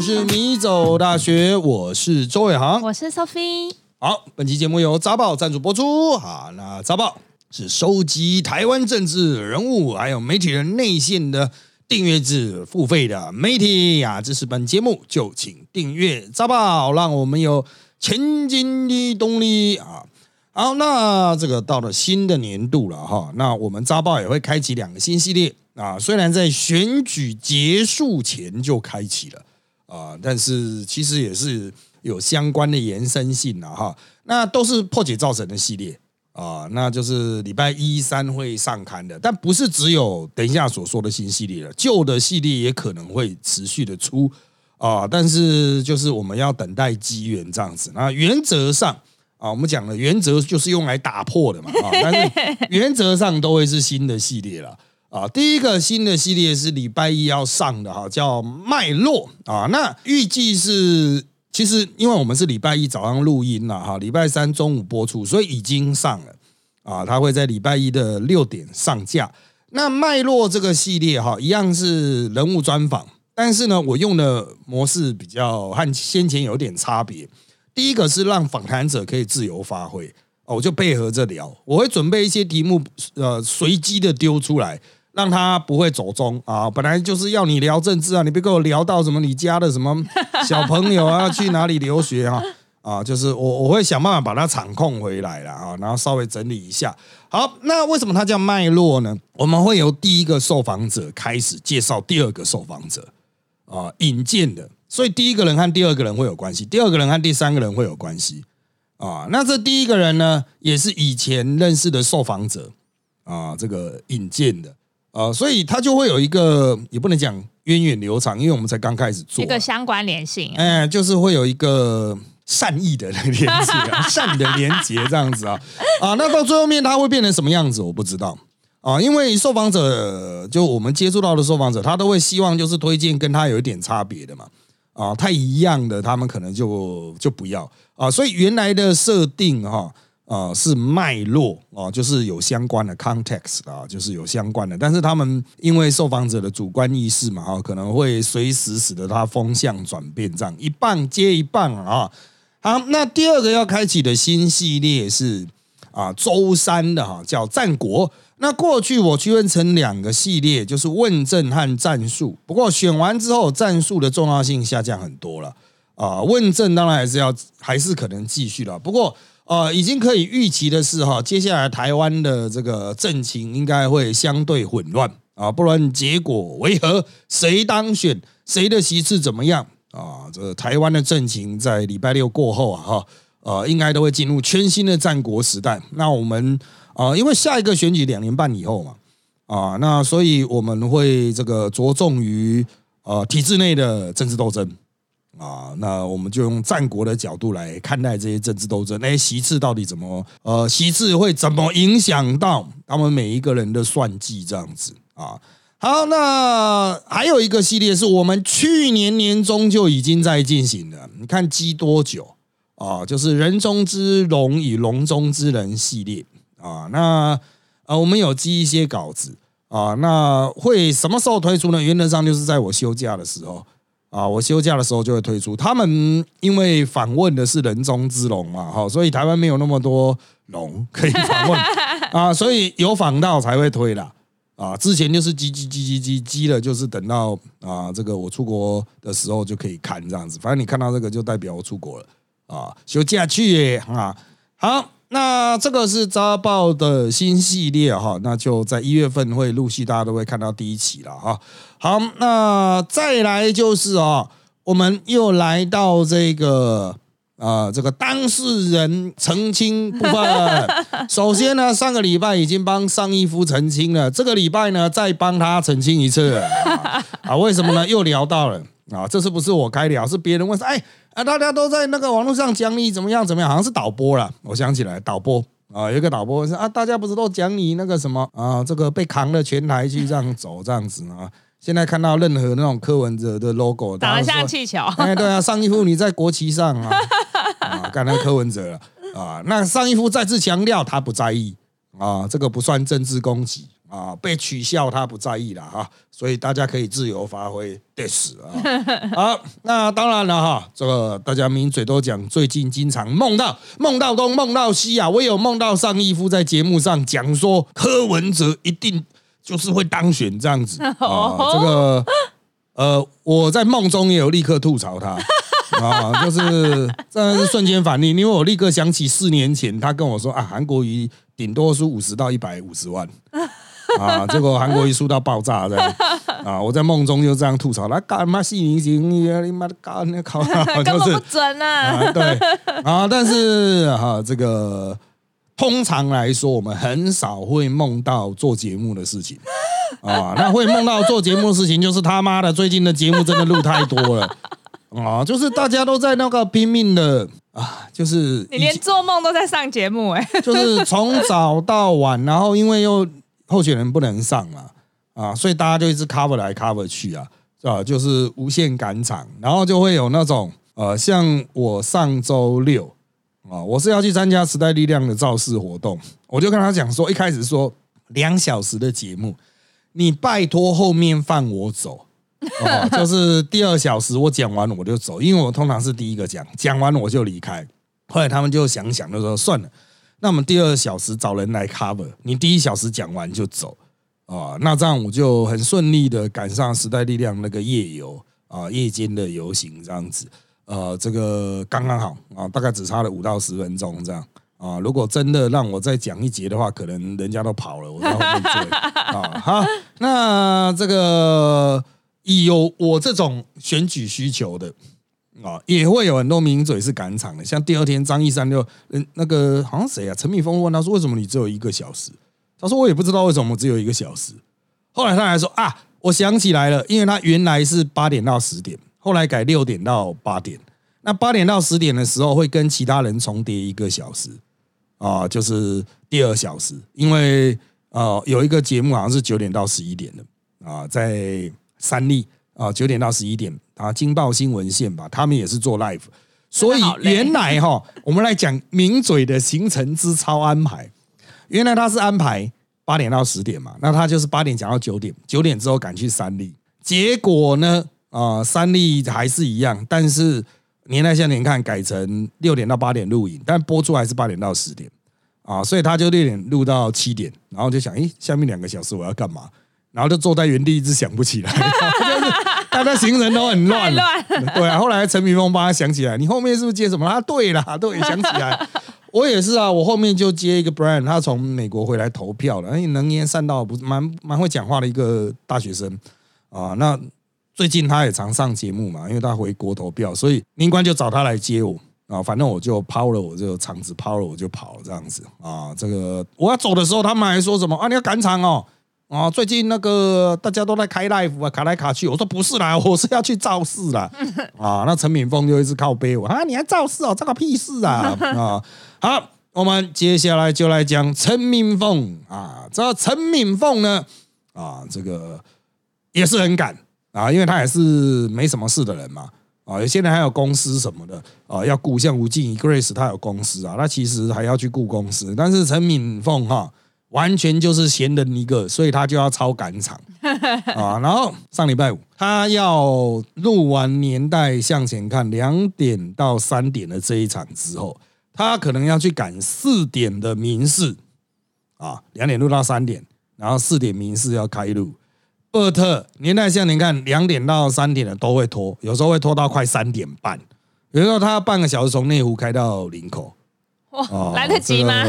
们是米走大学，我是周伟航，我是 Sophie。好，本期节目由杂报赞助播出。好，那杂报是收集台湾政治人物还有媒体人内线的订阅制付费的媒体啊。支持本节目就请订阅杂报，让我们有前进的动力啊。好，那这个到了新的年度了哈，那我们杂报也会开启两个新系列啊。虽然在选举结束前就开启了啊，但是其实也是有相关的延伸性了哈。那都是破解造成的系列啊，那就是礼拜一三会上刊的，但不是只有等一下所说的新系列了，旧的系列也可能会持续的出啊，但是就是我们要等待机缘这样子。那原则上。啊，我们讲的原则就是用来打破的嘛，啊，但是原则上都会是新的系列了，啊，第一个新的系列是礼拜一要上的哈，叫脉络啊，那预计是其实因为我们是礼拜一早上录音了哈，礼拜三中午播出，所以已经上了啊，它会在礼拜一的六点上架。那脉络这个系列哈，一样是人物专访，但是呢，我用的模式比较和先前有点差别。第一个是让访谈者可以自由发挥，我就配合着聊，我会准备一些题目，呃，随机的丢出来，让他不会走中啊。本来就是要你聊政治啊，你别跟我聊到什么你家的什么小朋友啊，去哪里留学啊啊，就是我我会想办法把它场控回来了啊，然后稍微整理一下。好，那为什么它叫脉络呢？我们会由第一个受访者开始介绍第二个受访者啊，引荐的。所以第一个人和第二个人会有关系，第二个人和第三个人会有关系啊。那这第一个人呢，也是以前认识的受访者啊，这个引荐的啊，所以它就会有一个也不能讲源远流长，因为我们才刚开始做一个相关联性，哎，就是会有一个善意的连接，善的连接这样子啊啊。那到最后面它会变成什么样子，我不知道啊，因为受访者就我们接触到的受访者，他都会希望就是推荐跟他有一点差别的嘛。啊，太一样的，他们可能就就不要啊。所以原来的设定哈啊啊是脉络啊，就是有相关的 context 啊，就是有相关的。但是他们因为受访者的主观意识嘛哈，可能会随时使得它风向转变，这样一棒接一棒啊。好，那第二个要开启的新系列是啊周三的哈，叫战国。那过去我区分成两个系列，就是问政和战术。不过选完之后，战术的重要性下降很多了啊。问政当然还是要，还是可能继续了。不过呃，已经可以预期的是哈，接下来台湾的这个政情应该会相对混乱啊。不论结果为何，谁当选，谁的席次怎么样啊？这台湾的政情在礼拜六过后啊，哈呃，应该都会进入全新的战国时代。那我们。啊，因为下一个选举两年半以后嘛，啊，那所以我们会这个着重于呃体制内的政治斗争啊，那我们就用战国的角度来看待这些政治斗争，那些席次到底怎么呃席次会怎么影响到他们每一个人的算计这样子啊？好，那还有一个系列是我们去年年中就已经在进行的，你看积多久啊？就是人中之龙与龙中之人系列。啊，那呃，我们有寄一些稿子啊，那会什么时候推出呢？原则上就是在我休假的时候啊，我休假的时候就会推出。他们因为访问的是人中之龙嘛，哈，所以台湾没有那么多龙可以访问 啊，所以有访到才会推啦。啊。之前就是积积积积积积了，就是等到啊，这个我出国的时候就可以看这样子。反正你看到这个就代表我出国了啊，休假去耶啊，好。那这个是《扎报》的新系列哈，那就在一月份会陆续，大家都会看到第一期了哈。好，那再来就是啊，我们又来到这个啊，这个当事人澄清部分。首先呢，上个礼拜已经帮上一夫澄清了，这个礼拜呢再帮他澄清一次啊。为什么呢？又聊到了啊，这次不是我开聊，是别人问说，哎。啊，大家都在那个网络上讲你怎么样怎么样，好像是导播了。我想起来，导播啊，有一个导播说啊，大家不是都讲你那个什么啊，这个被扛了全台去这样走这样子啊。现在看到任何那种柯文哲的 logo，打得像气球。哎，对啊，上一夫你在国旗上啊，啊，干那柯文哲了啊。那上一夫再次强调他不在意啊，这个不算政治攻击啊，被取笑他不在意了哈，所以大家可以自由发挥。对死啊！好，那当然了哈，这个大家名嘴都讲，最近经常梦到梦到东梦到西啊，我有梦到上义夫在节目上讲说柯文哲一定就是会当选这样子 啊，这个呃，我在梦中也有立刻吐槽他。啊，就是真的是瞬间反应，因为我立刻想起四年前他跟我说啊，韩国瑜顶多输五十到一百五十万，啊，结果韩国一输到爆炸这样，啊，我在梦中就这样吐槽来干嘛戏明星，你妈的干那考，就是不准啊，对。啊，但是哈，这个通常来说，我们很少会梦到做节目的事情。啊，那会梦到做节目的事情，就是他妈的最近的节目真的录太多了。啊，就是大家都在那个拼命的啊，就是你连做梦都在上节目哎，就是从早到晚，然后因为又候选人不能上嘛，啊，所以大家就一直 cover 来 cover 去啊，是吧？就是无限赶场，然后就会有那种呃，像我上周六啊，我是要去参加时代力量的造势活动，我就跟他讲说，一开始说两小时的节目，你拜托后面放我走。哦，就是第二小时我讲完我就走，因为我通常是第一个讲，讲完我就离开。后来他们就想想，就说算了，那我们第二小时找人来 cover，你第一小时讲完就走啊。那这样我就很顺利的赶上时代力量那个夜游啊，夜间的游行这样子。呃，这个刚刚好啊，大概只差了五到十分钟这样啊。如果真的让我再讲一节的话，可能人家都跑了，我在后面追啊。好，那这个。有我这种选举需求的啊，也会有很多名嘴是赶场的。像第二天张一山就嗯，那个好像谁啊？陈敏峰问他说：“为什么你只有一个小时？”他说：“我也不知道为什么只有一个小时。”后来他还说：“啊，我想起来了，因为他原来是八点到十点，后来改六点到八点。那八点到十点的时候会跟其他人重叠一个小时啊，就是第二小时。因为呃，有一个节目好像是九点到十一点的啊，在。三立啊，九点到十一点啊，金报新闻线吧，他们也是做 live，所以原来哈，我们来讲名嘴的行程之超安排，原来他是安排八点到十点嘛，那他就是八点讲到九点，九点之后赶去三立，结果呢啊，三立还是一样，但是年代向年看改成六点到八点录影，但播出还是八点到十点。啊，所以他就六点录到七点，然后就想，诶，下面两个小时我要干嘛？然后就坐在原地，一直想不起来，大家行程都很乱。对啊，后来陈明峰帮他想起来，你后面是不是接什么？啊，对了，对，想起来，我也是啊，我后面就接一个 Brian，他从美国回来投票了，能言善道，不是蛮蛮会讲话的一个大学生啊。那最近他也常上节目嘛，因为他回国投票，所以民官就找他来接我啊。反正我就抛了我这个场子，抛了我就跑了这样子啊。这个我要走的时候，他们还说什么啊？你要赶场哦。啊，最近那个大家都在开 live 啊，卡来卡去。我说不是啦，我是要去造势啦。啊，那陈敏峰就一直靠背我啊，你还造势哦，这个屁事啊啊！好，我们接下来就来讲陈敏凤啊，这陈敏凤呢啊，这个也是很敢啊，因为他也是没什么事的人嘛啊，现在还有公司什么的啊，要顾像吴静怡 Grace，他有公司啊，他其实还要去顾公司，但是陈敏凤哈。完全就是闲人一个，所以他就要超赶场 啊！然后上礼拜五，他要录完年代向前看两点到三点的这一场之后，他可能要去赶四点的民事啊，两点录到三点，然后四点民事要开录。厄特年代向前看两点到三点的都会拖，有时候会拖到快三点半，有时候他半个小时从内湖开到林口。哇，来得及吗？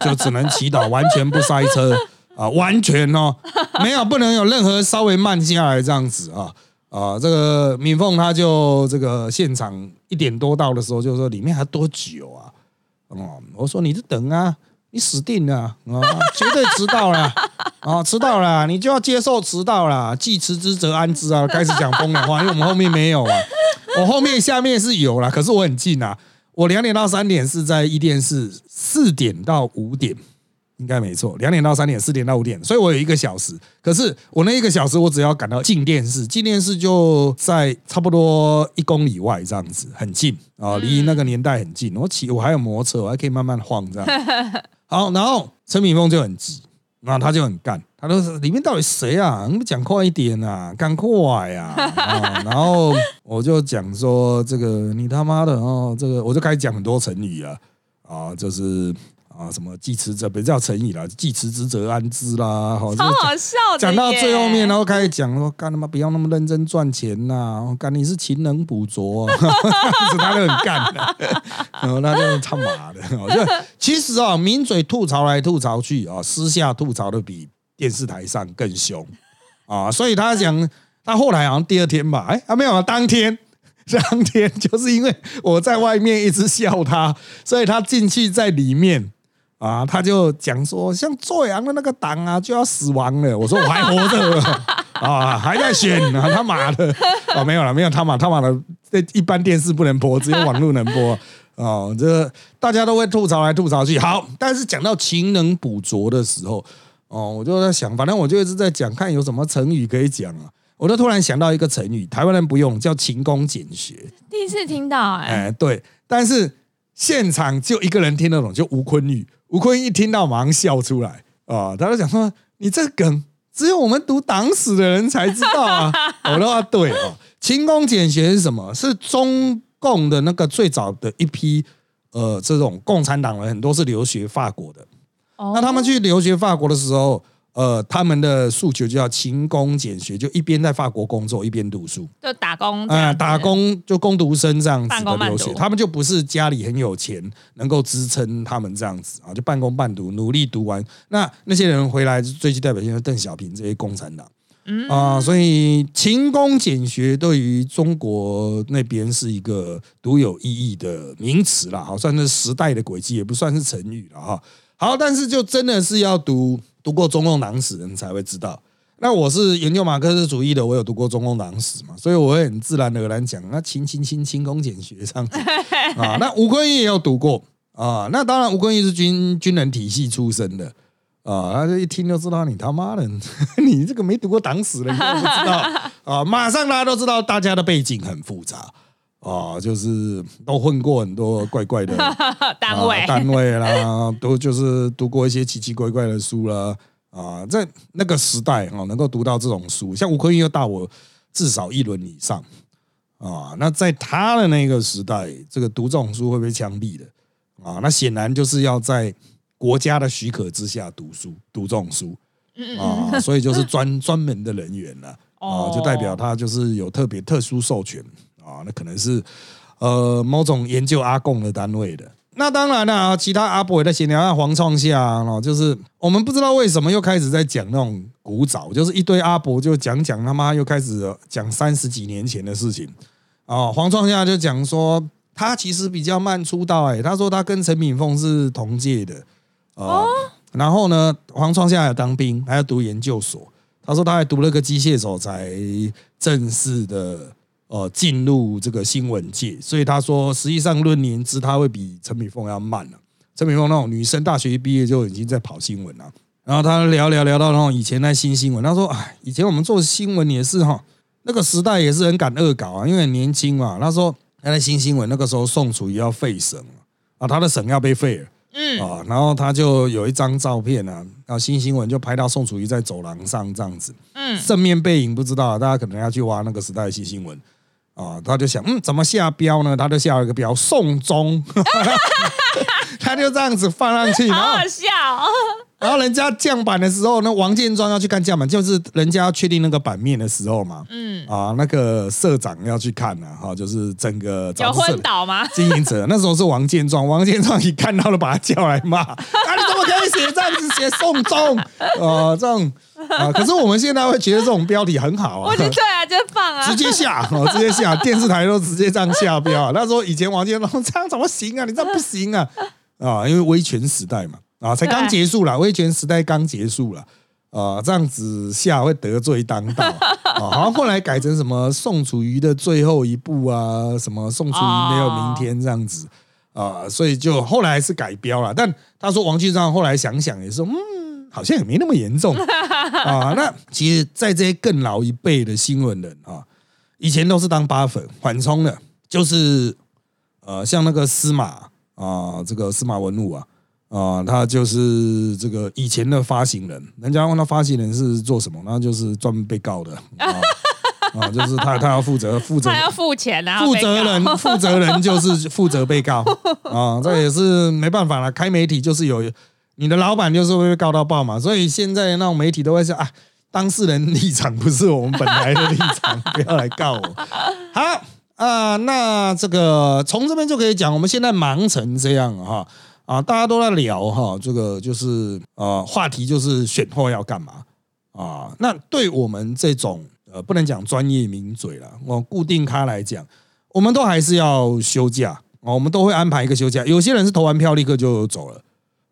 就只能祈祷完全不塞车 啊，完全哦，没有不能有任何稍微慢下来这样子啊啊！这个敏凤他就这个现场一点多到的时候就说里面还多久啊？哦，我说你就等啊，你死定了啊，绝对迟到了啊，迟到了你就要接受迟到了，既迟之则安之啊！开始讲风凉话，因为我们后面没有啊，我后面下面是有了，可是我很近啊。我两点到三点是在一电视，四点到五点应该没错。两点到三点，四点到五点，所以我有一个小时。可是我那一个小时，我只要赶到进电视，进电视就在差不多一公里外这样子，很近啊，离那个年代很近。我骑我还有摩托车，我还可以慢慢晃这样。好，然后陈敏峰就很急那他就很干，他都是里面到底谁啊？你们讲快一点啊，赶快呀！啊，然后我就讲说这个你他妈的哦，这个我就开始讲很多成语啊，啊，就是。啊，什么既持者不叫成语啦，既持之则安之啦，好，超好笑的。讲到最后面，然后开始讲说，干他妈不要那么认真赚钱呐，干你是勤能补拙，啊他就很干的，然后他就他妈的，就其实啊，抿嘴吐槽来吐槽去啊，私下吐槽的比电视台上更凶啊，所以他讲，他后来好像第二天吧，哎，还没有，当天。当天就是因为我在外面一直笑他，所以他进去在里面。啊，他就讲说，像做阳的那个党啊，就要死亡了。我说我还活着 啊，还在选啊，他妈的啊，没有了，没有他妈他妈的，这一般电视不能播，只有网络能播 啊。这大家都会吐槽来吐槽去。好，但是讲到勤能补拙的时候，哦，我就在想，反正我就一直在讲，看有什么成语可以讲啊。我就突然想到一个成语，台湾人不用，叫勤工俭学。第一次听到，哎，对，但是现场就一个人听得懂，就吴坤玉。吴坤一听到，马上笑出来啊！他就讲说：“你这梗只有我们读党史的人才知道啊！” 我的话对哦，勤工俭学是什么？是中共的那个最早的一批呃，这种共产党人很多是留学法国的。那他们去留学法国的时候。呃，他们的诉求就叫勤工俭学，就一边在法国工作，一边读书，就打工啊，打工就工读生这样子的留学。他们就不是家里很有钱，能够支撑他们这样子啊，就半工半读，努力读完。那那些人回来最具代表性的邓小平这些共产党，啊，所以勤工俭学对于中国那边是一个独有意义的名词了，好，算是时代的轨迹，也不算是成语了哈。好，但是就真的是要读。读过中共党史的人才会知道。那我是研究马克思主义的，我有读过中共党史嘛，所以我会很自然而然讲，那勤勤勤勤工俭学这样子啊。那吴坤义也有读过啊。那当然，吴坤义是军军人体系出身的啊，他就一听就知道你他妈的，你这个没读过党史的，你都不知道 啊。马上大家都知道，大家的背景很复杂。啊，就是都混过很多怪怪的 单位单位啦，都就是读过一些奇奇怪怪的书啦。啊，在那个时代啊，能够读到这种书，像吴坤又大我至少一轮以上啊。那在他的那个时代，这个读这种书会被枪毙的啊。那显然就是要在国家的许可之下读书，读这种书啊，所以就是专专门的人员了啊，就代表他就是有特别特殊授权。啊，那可能是呃某种研究阿贡的单位的。那当然了，其他阿伯也在闲聊。黄创夏哦，就是我们不知道为什么又开始在讲那种古早，就是一堆阿伯就讲讲他妈又开始讲三十几年前的事情哦。黄创夏就讲说他其实比较慢出道，哎，他说他跟陈敏凤是同届的哦。然后呢，黄创夏要当兵，还要读研究所。他说他还读了个机械手才正式的。呃，进入这个新闻界，所以他说，实际上论年资，他会比陈敏凤要慢了。陈敏凤那种女生，大学一毕业就已经在跑新闻了。然后他聊聊聊到那种以前那新新闻，他说，哎，以前我们做新闻也是哈，那个时代也是很敢恶搞啊，因为年轻嘛。他说，那新新闻那个时候宋楚瑜要废省啊，他的省要被废了，嗯啊，然后他就有一张照片啊，然后新新闻就拍到宋楚瑜在走廊上这样子，嗯，正面背影不知道，大家可能要去挖那个时代的新新闻。啊，他就想，嗯，怎么下标呢？他就下了一个标“送终”，他就这样子放上去，好好笑。然后人家降版的时候，那王建庄要去看降版，就是人家要确定那个版面的时候嘛。嗯，啊，那个社长要去看呢，哈，就是整个有昏倒吗？经营者那时候是王建庄，王建庄 一看到了，把他叫来骂，啊，你怎么可以写这样子写送终？啊，这样啊，可是我们现在会觉得这种标题很好啊。我觉得对啊，就放啊，直接下，哦，直接下，电视台都直接这样下标。那时候以前王建龙这样怎么行啊？你这样不行啊！啊，因为威权时代嘛。啊，才刚结束了，威权时代刚结束了，啊，这样子下会得罪当道啊。好像后来改成什么宋楚瑜的最后一步啊，什么宋楚瑜没有明天这样子啊，所以就后来是改标了。但他说王俊章后来想想也是，嗯，好像也没那么严重 啊。那其实，在这些更老一辈的新闻人啊，以前都是当八粉缓冲的，就是呃，像那个司马啊，这个司马文武啊。啊，他就是这个以前的发行人，人家问他发行人是做什么，那就是专门被告的啊，啊，就是他他要负责负责他要付钱啊，负责人负责人就是负责被告啊，这也是没办法了，开媒体就是有你的老板就是会被告到爆嘛，所以现在那种媒体都会说啊，当事人立场不是我们本来的立场，不要来告我。好啊，那这个从这边就可以讲，我们现在忙成这样哈。啊，大家都在聊哈，这个就是呃，话题就是选后要干嘛啊？那对我们这种呃，不能讲专业名嘴了，我固定咖来讲，我们都还是要休假啊，我们都会安排一个休假。有些人是投完票立刻就走了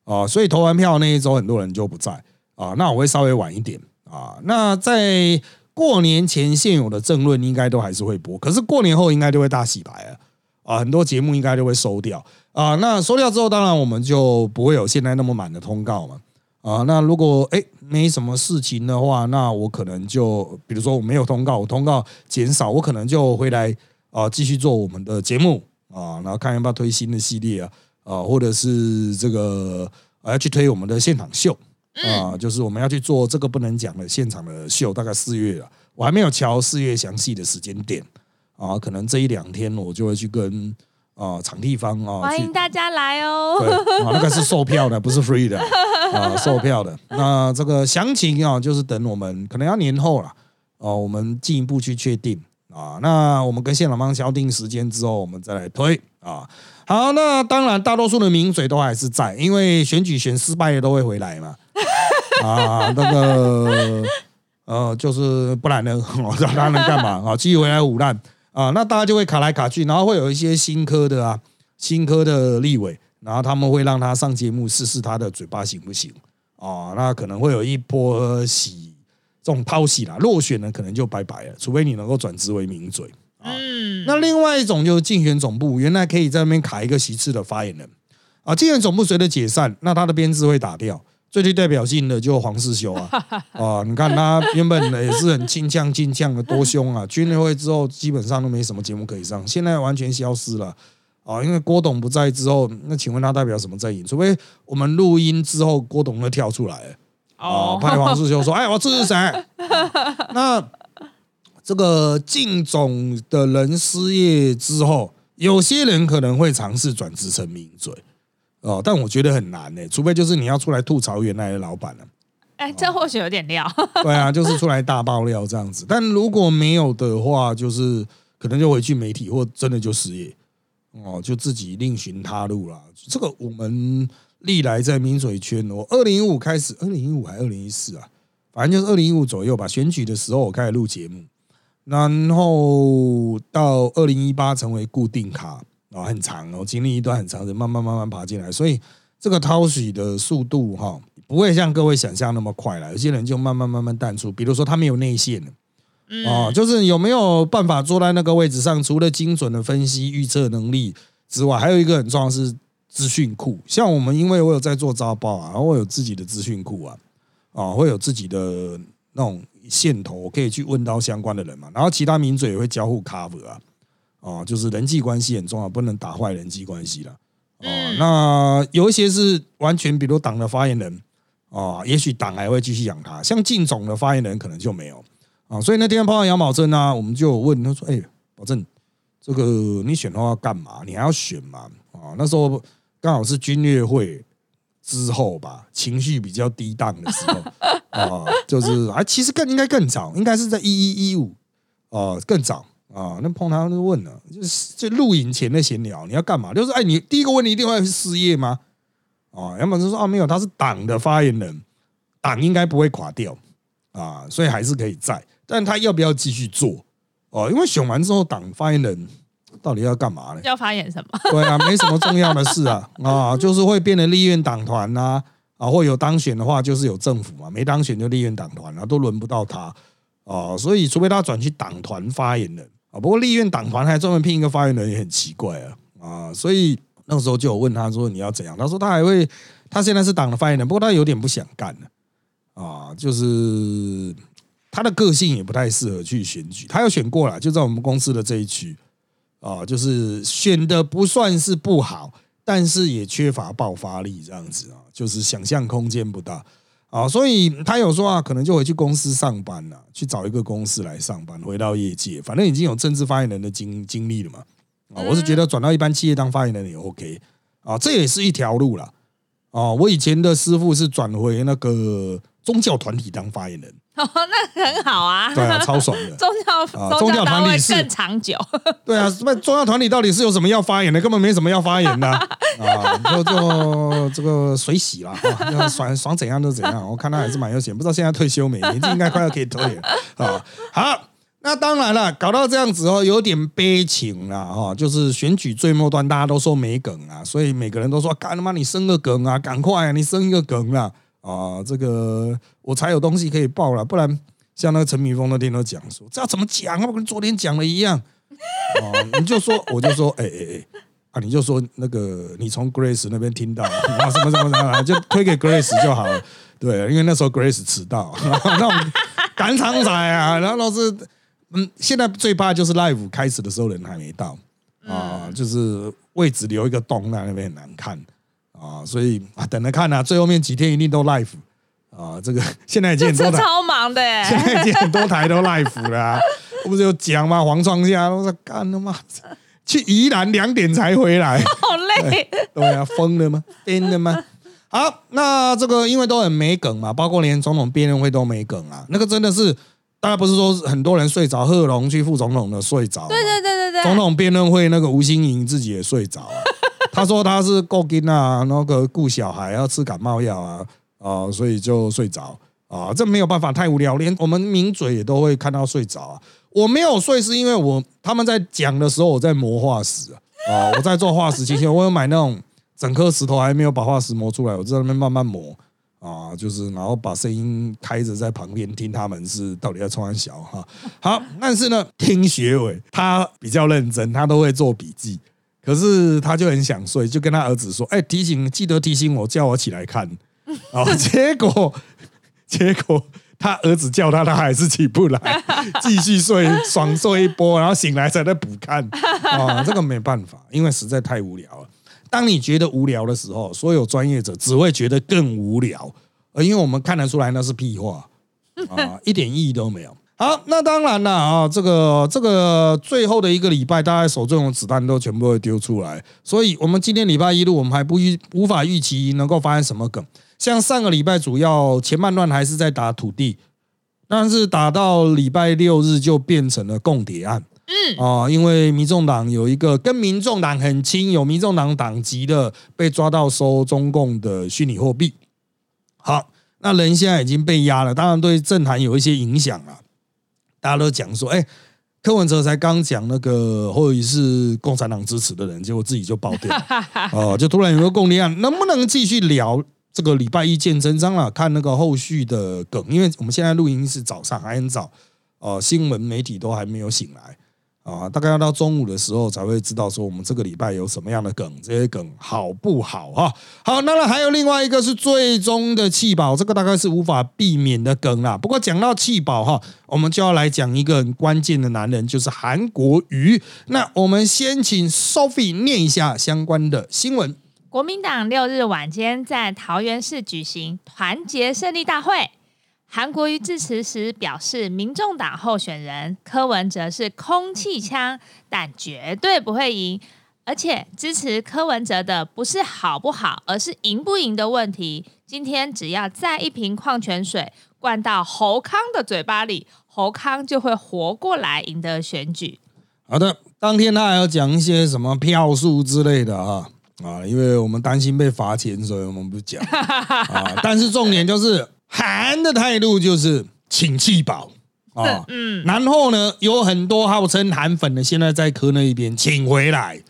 啊，所以投完票那一周很多人就不在啊，那我会稍微晚一点啊。那在过年前现有的政论应该都还是会播，可是过年后应该就会大洗牌了啊，很多节目应该都会收掉。啊，那收掉之后，当然我们就不会有现在那么满的通告嘛。啊，那如果哎没什么事情的话，那我可能就比如说我没有通告，我通告减少，我可能就回来啊继续做我们的节目啊，然后看要不要推新的系列啊，啊，或者是这个要去推我们的现场秀啊，就是我们要去做这个不能讲的现场的秀，大概四月了，我还没有瞧四月详细的时间点啊，可能这一两天我就会去跟。啊，场地方啊，欢迎大家来哦。对，啊，那个是售票的，不是 free 的啊，售票的。那这个详情啊，就是等我们可能要年后了啊，我们进一步去确定啊。那我们跟现场方敲定时间之后，我们再来推啊。好，那当然大多数的名嘴都还是在，因为选举选失败的都会回来嘛。啊，那个呃，就是不然呢，他能干嘛啊？继续回来舞烂。啊，那大家就会卡来卡去，然后会有一些新科的啊，新科的立委，然后他们会让他上节目试试他的嘴巴行不行啊？那可能会有一波洗这种抛洗啦，落选呢可能就拜拜了，除非你能够转职为名嘴啊。那另外一种就是竞选总部，原来可以在那边卡一个席次的发言人啊，竞选总部随着解散，那他的编制会打掉。最具代表性的就黄世修啊，啊，你看他原本也是很轻枪轻枪的多凶啊，军运会之后基本上都没什么节目可以上，现在完全消失了啊，因为郭董不在之后，那请问他代表什么阵营？除非我们录音之后郭董会跳出来，啊，派黄世修说，哎，我支持谁？那这个晋总的人失业之后，有些人可能会尝试转职成名嘴。哦，但我觉得很难呢，除非就是你要出来吐槽原来的老板了。哎，这或许有点料。对啊，就是出来大爆料这样子。但如果没有的话，就是可能就回去媒体，或真的就失业哦，就自己另寻他路了。这个我们历来在民水圈，我二零一五开始，二零一五还二零一四啊，反正就是二零一五左右吧。选举的时候我开始录节目，然后到二零一八成为固定卡。啊，很长哦，经历一段很长的，慢慢慢慢爬进来，所以这个掏水的速度哈，不会像各位想象那么快了。有些人就慢慢慢慢淡出，比如说他没有内线了，啊，就是有没有办法坐在那个位置上？除了精准的分析预测能力之外，还有一个很重要是资讯库。像我们，因为我有在做招报啊，然后我有自己的资讯库啊，啊，会有自己的那种线头，可以去问到相关的人嘛。然后其他名嘴也会交互 cover 啊。啊，就是人际关系很重要，不能打坏人际关系了。哦，那有一些是完全，比如党的发言人，啊，也许党还会继续养他。像晋总的发言人可能就没有啊。所以那天碰到杨宝珍啊，我们就问他说：“哎，宝珍，这个你选的话干嘛？你还要选嘛？”啊，那时候刚好是军乐会之后吧，情绪比较低档的时候 啊，就是啊，其实更应该更早，应该是在一一一五啊，更早。啊，那碰他就问了，就是就录影前的闲聊，你要干嘛？就是哎，你第一个问题一定会失业吗？啊，杨本就说啊，没有，他是党的发言人，党应该不会垮掉啊，所以还是可以在，但他要不要继续做？哦，因为选完之后，党发言人到底要干嘛呢？要发言什么？对啊，没什么重要的事啊，啊，就是会变成立院党团呐，啊，或有当选的话就是有政府嘛，没当选就立院党团啊，都轮不到他啊，所以除非他转去党团发言人。啊，不过立院党团还专门聘一个发言人也很奇怪啊啊！所以那个时候就有问他说你要怎样？他说他还会，他现在是党的发言人，不过他有点不想干了啊，就是他的个性也不太适合去选举。他要选过了，就在我们公司的这一区啊，就是选的不算是不好，但是也缺乏爆发力，这样子啊，就是想象空间不大啊，所以他有说啊，可能就回去公司上班了，去找一个公司来上班，回到业界，反正已经有政治发言人的经经历了嘛。啊，我是觉得转到一般企业当发言人也 OK 啊，这也是一条路了啊。我以前的师傅是转回那个宗教团体当发言人，哦，那很好啊，对啊，超爽的。宗教啊宗宗教团体是更长久，对啊，什么中央团体到底是有什么要发言的？根本没什么要发言的 啊，就就这个水洗啦，啊，就爽爽怎样就怎样。我看他还是蛮有钱，不知道现在退休没？年纪应该快要可以退了啊。好，那当然了，搞到这样子哦，有点悲情了哈。就是选举最末端，大家都说没梗啊，所以每个人都说：“干他妈你生个梗啊，赶快啊，你生一个梗啦啊，这个我才有东西可以报了，不然。”像那个陈明峰那天都讲说，这要怎么讲啊？跟昨天讲的一样。哦，你就说，我就说，哎哎哎，啊，你就说那个你从 Grace 那边听到啊什么什么什么，就推给 Grace 就好了。对，因为那时候 Grace 迟到，那我们赶场仔啊，然后都是，嗯，现在最怕就是 Live 开始的时候人还没到啊，就是位置留一个洞，那那边很难看啊，所以啊，等着看啊，最后面几天一定都 Live 啊，这个 现在已经很多台。超忙的耶，现在已经很多台都 live 了、啊，我不是有讲吗？黄创下都在干他妈，去宜兰两点才回来，好累。对啊，疯了吗？疯了吗？好，那这个因为都很没梗嘛，包括连总统辩论会都没梗啊，那个真的是，大家不是说很多人睡着，贺龙去副总统的睡着，对对对对对，总统辩论会那个吴欣颖自己也睡着啊，他说他是够劲啊，那个顾小孩要吃感冒药啊，啊、所以就睡着啊，这没有办法，太无聊，连我们名嘴也都会看到睡着啊。我没有睡是因为我他们在讲的时候我在磨化石啊，我在做化石期间，我有买那种整颗石头还没有把化石磨出来，我在那边慢慢磨。啊，就是然后把声音开着在旁边听他们是到底在冲安小哈。好，但是呢，听学伟他比较认真，他都会做笔记。可是他就很想睡，就跟他儿子说：“哎、提醒记得提醒我，叫我起来看。”啊，结果 结果他儿子叫他，他还是起不来，继续睡，爽睡一波，然后醒来才在补看。啊，这个没办法，因为实在太无聊了。当你觉得无聊的时候，所有专业者只会觉得更无聊，而因为我们看得出来那是屁话啊，一点意义都没有。好，那当然了啊，这个这个最后的一个礼拜，大家手中的子弹都全部会丢出来，所以我们今天礼拜一路，我们还不预无法预期能够发生什么梗。像上个礼拜主要前半段还是在打土地，但是打到礼拜六日就变成了共谍案。嗯啊、因为民众党有一个跟民众党很亲、有民众党党籍的被抓到收中共的虚拟货币。好，那人现在已经被压了，当然对政坛有一些影响了。大家都讲说，哎、柯文哲才刚讲那个或者是共产党支持的人，结果自己就爆掉，哦、就突然有个共谍案，能不能继续聊？这个礼拜一见真章了，看那个后续的梗，因为我们现在录音是早上，还很早，哦、新闻媒体都还没有醒来。啊，大概要到中午的时候才会知道说我们这个礼拜有什么样的梗，这些梗好不好哈？好，那还有另外一个是最终的弃保，这个大概是无法避免的梗啦。不过讲到弃保哈，我们就要来讲一个很关键的男人，就是韩国瑜。那我们先请 Sophie 念一下相关的新闻。国民党六日晚间在桃园市举行团结胜利大会。韩国瑜致辞时表示，民众党候选人柯文哲是空气枪，但绝对不会赢。而且支持柯文哲的不是好不好，而是赢不赢的问题。今天只要再一瓶矿泉水灌到侯康的嘴巴里，侯康就会活过来，赢得选举。好的，当天他还要讲一些什么票数之类的啊啊，因为我们担心被罚钱，所以我们不讲 啊。但是重点就是韩的态度就是请弃保啊，嗯，然后呢，有很多号称韩粉的现在在柯那一边请回来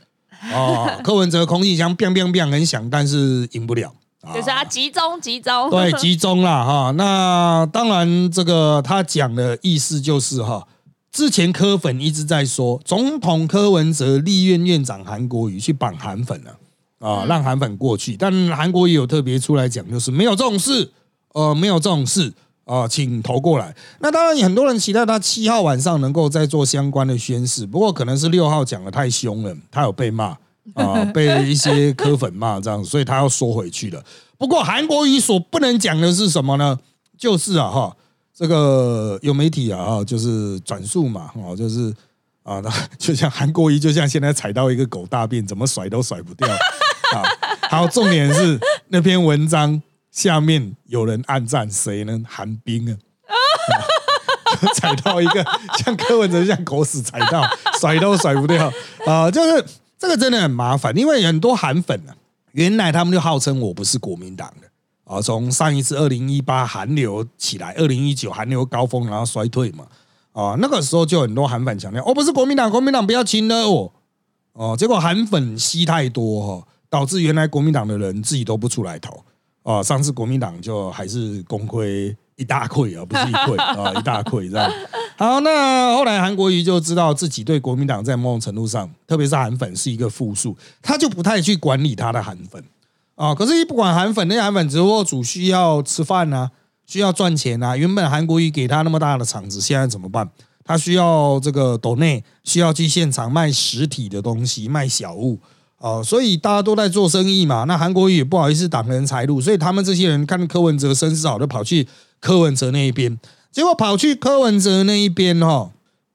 哦，柯文哲空气枪 biang biang biang 很响，但是赢不了。啊就是要集中集中，对，集中啦哈。那当然，这个他讲的意思就是哈，之前柯粉一直在说，总统柯文哲立院院长韩国瑜去绑韩粉了啊，让韩粉过去。但韩国瑜有特别出来讲，就是没有这种事，呃，没有这种事啊、请投过来。那当然，很多人期待他七号晚上能够再做相关的宣誓，不过可能是六号讲的太凶了，他有被骂。啊，被一些科粉骂这样，所以他要缩回去了。不过韩国瑜所不能讲的是什么呢？就是啊哈，这个有媒体啊哈，就是转述嘛，哦，就是啊，就像韩国瑜，就像现在踩到一个狗大便，怎么甩都甩不掉啊。好，重点是那篇文章下面有人暗赞谁呢？韩冰啊。踩到一个像柯文哲像狗屎踩到 甩都甩不掉啊！就是这个真的很麻烦，因为很多韩粉啊，原来他们就号称我不是国民党的啊。从上一次二零一八韩流起来，二零一九韩流高峰，然后衰退嘛啊，那个时候就很多韩粉强调我不是国民党，国民党不要亲了我哦。结果韩粉吸太多哈，导致原来国民党的人自己都不出来投啊。上次国民党就还是功亏。一大溃啊，不是一溃啊，一大溃这样。好，那后来韩国瑜就知道自己对国民党在某种程度上，特别是韩粉是一个负数，他就不太去管理他的韩粉啊。可是，一不管韩粉，那些韩粉直播主需要吃饭啊，需要赚钱啊。原本韩国瑜给他那么大的场子，现在怎么办？他需要这个抖内，需要去现场卖实体的东西，卖小物。哦，所以大家都在做生意嘛。那韩国瑜也不好意思挡人财路，所以他们这些人看柯文哲声势好，就跑去柯文哲那一边。结果跑去柯文哲那一边哈，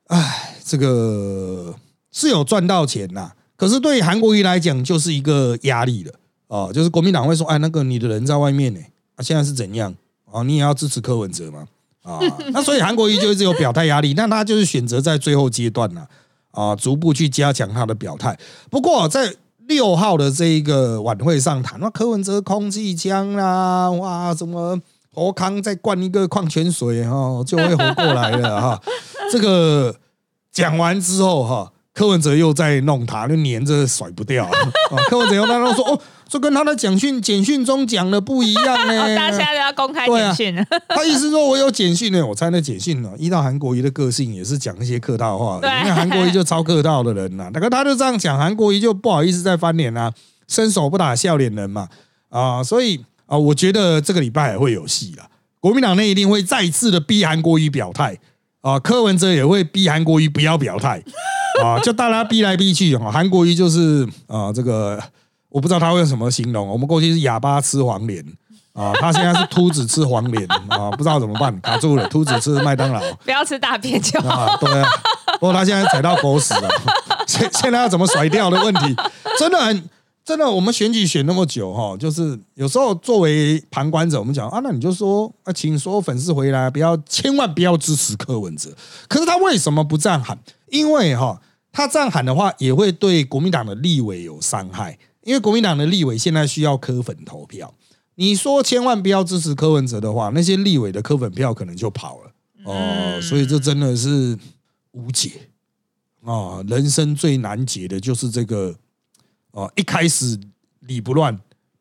哎，这个是有赚到钱呐。可是对韩国瑜来讲，就是一个压力了。哦，就是国民党会说，哎，那个你的人在外面呢，啊，现在是怎样？哦，你也要支持柯文哲吗？啊，那所以韩国瑜就一直有表态压力。那他就是选择在最后阶段呢，啊，逐步去加强他的表态。不过在六号的这一个晚会上谈，那柯文哲空气枪啦，哇，什么侯康再灌一个矿泉水哈，就会活过来了哈。这个讲完之后哈。柯文哲又在弄他，就黏着甩不掉。柯文哲又在那说：“哦，这跟他的简讯简讯中讲的不一样呢。”大家都要公开简讯 他意思说我有简讯呢，我猜那简讯呢，依照韩国瑜的个性也是讲一些客套话。因为韩国瑜就超客套的人呐，那个他就这样讲，韩国瑜就不好意思再翻脸啊，伸手不打笑脸人嘛啊，所以啊，我觉得这个礼拜也会有戏了。国民党内一定会再次的逼韩国瑜表态啊，柯文哲也会逼韩国瑜不要表态。啊，就大家逼来逼去哈，韩国瑜就是啊，这个我不知道他会用什么形容。我们过去是哑巴吃黄连啊，他现在是秃子吃黄连啊，不知道怎么办，卡住了。秃子吃麦当劳，不要吃大便就好。对啊，不过他现在踩到狗屎了，现现在要怎么甩掉的问题，真的很真的。我们选举选那么久哈，就是有时候作为旁观者，我们讲啊，那你就说啊，请所有粉丝回来，不要千万不要支持柯文哲。可是他为什么不这样喊？因为哈，他这样喊的话，也会对国民党的立委有伤害。因为国民党的立委现在需要科粉投票，你说千万不要支持柯文哲的话，那些立委的科粉票可能就跑了哦。所以这真的是无解啊！人生最难解的就是这个哦，一开始理不乱，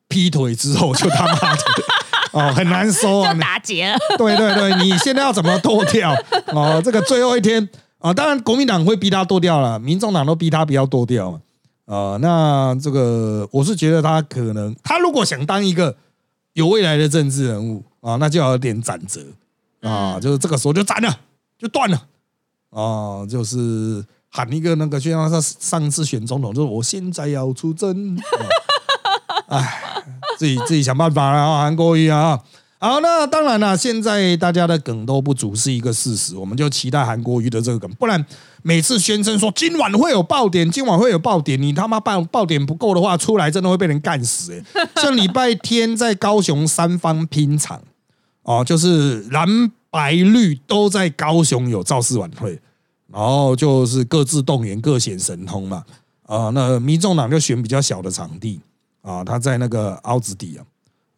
劈腿之后就他妈的 哦，很难收啊，打结了。对对对，你现在要怎么剁掉哦？这个最后一天。啊，当然国民党会逼他剁掉了，民众党都逼他不要剁掉嘛。啊，那这个我是觉得他可能，他如果想当一个有未来的政治人物啊，那就要有点斩折啊，就是这个时候就斩了，就断了啊，就是喊一个那个，就像他上次选总统，就是我现在要出征，哎，自己自己想办法了啊，韩国瑜啊。好，那当然了，现在大家的梗都不足是一个事实，我们就期待韩国瑜的这个梗，不然每次宣称说今晚会有爆点，今晚会有爆点，你他妈爆爆点不够的话，出来真的会被人干死哎！像礼拜天在高雄三方拼场哦，就是蓝白绿都在高雄有造势晚会，然后就是各自动员，各显神通嘛啊，那民众党就选比较小的场地啊，他在那个凹子底啊。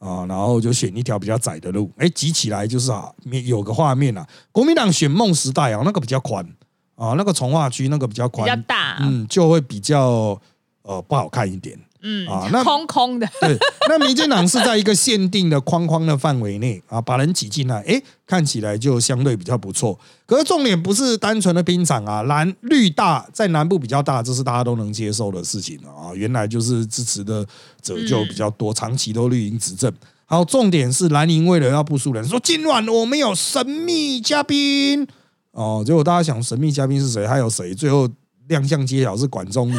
啊，然后就选一条比较窄的路，哎，挤起来就是啊，有个画面啊。国民党选梦时代啊，那个比较宽啊，那个从化区那个比较宽，比较大，嗯，就会比较呃不好看一点。嗯啊，那空空的。对，那民进党是在一个限定的框框的范围内啊，把人挤进来，哎，看起来就相对比较不错。可是重点不是单纯的冰场啊，蓝绿大在南部比较大，这是大家都能接受的事情啊。原来就是支持的者就比较多，长期都绿营执政。好，重点是蓝营为了要不输人，说今晚我们有神秘嘉宾哦。结果大家想神秘嘉宾是谁？还有谁？最后亮相揭晓是管中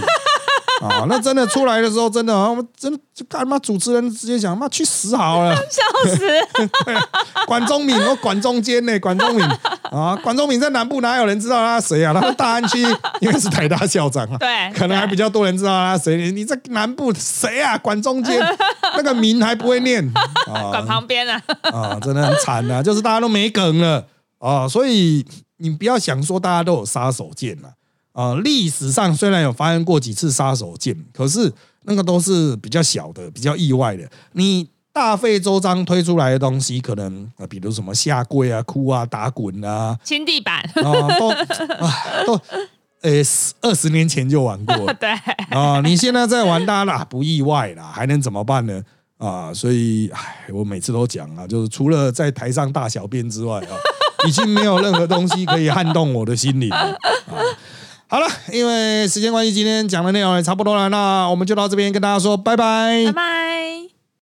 啊，那真的出来的时候，真的啊，我们真的就干嘛主持人直接讲，妈去死好了，笑死！管中敏，我管中间呢，管中敏啊，管中敏在南部哪有人知道他谁啊？他在大安区，因为是台大校长啊，对可能还比较多人知道他谁。你你在南部谁啊？管中间那个名还不会念啊，管旁边啊，啊，真的很惨啊，就是大家都没梗了啊，所以你不要想说大家都有杀手锏了啊。历史上虽然有发生过几次杀手锏，可是那个都是比较小的、比较意外的。你大费周章推出来的东西，可能啊，比如什么下跪啊、哭啊、打滚啊，亲地板，啊，都啊都。呃，二十年前就玩过了 对，啊！你现在在玩，大家啦不意外啦，还能怎么办呢？啊，所以，唉，我每次都讲啊，就是除了在台上大小便之外啊，已经没有任何东西可以撼动我的心灵了啊。好了，因为时间关系，今天讲的内容也差不多了，那我们就到这边跟大家说拜拜拜拜。